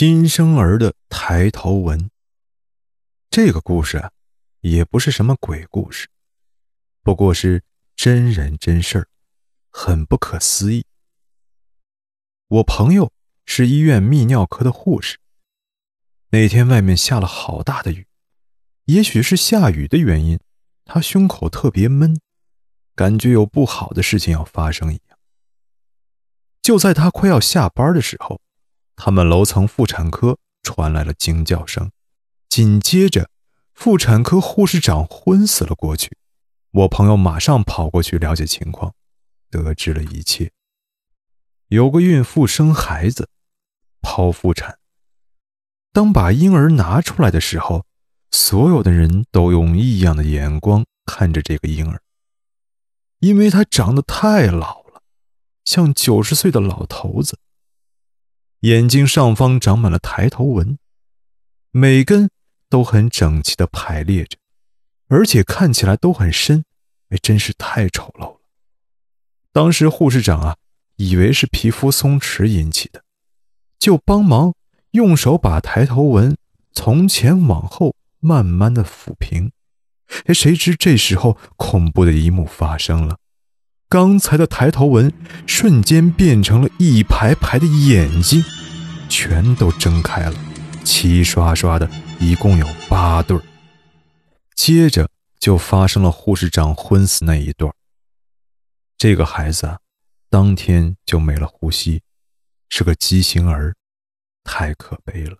新生儿的抬头纹。这个故事啊，也不是什么鬼故事，不过是真人真事儿，很不可思议。我朋友是医院泌尿科的护士。那天外面下了好大的雨，也许是下雨的原因，他胸口特别闷，感觉有不好的事情要发生一样。就在他快要下班的时候。他们楼层妇产科传来了惊叫声，紧接着，妇产科护士长昏死了过去。我朋友马上跑过去了解情况，得知了一切。有个孕妇生孩子，剖腹产。当把婴儿拿出来的时候，所有的人都用异样的眼光看着这个婴儿，因为他长得太老了，像九十岁的老头子。眼睛上方长满了抬头纹，每根都很整齐的排列着，而且看起来都很深，哎，真是太丑陋了。当时护士长啊，以为是皮肤松弛引起的，就帮忙用手把抬头纹从前往后慢慢的抚平。哎，谁知这时候恐怖的一幕发生了。刚才的抬头纹瞬间变成了一排排的眼睛，全都睁开了，齐刷刷的，一共有八对接着就发生了护士长昏死那一段这个孩子啊，当天就没了呼吸，是个畸形儿，太可悲了。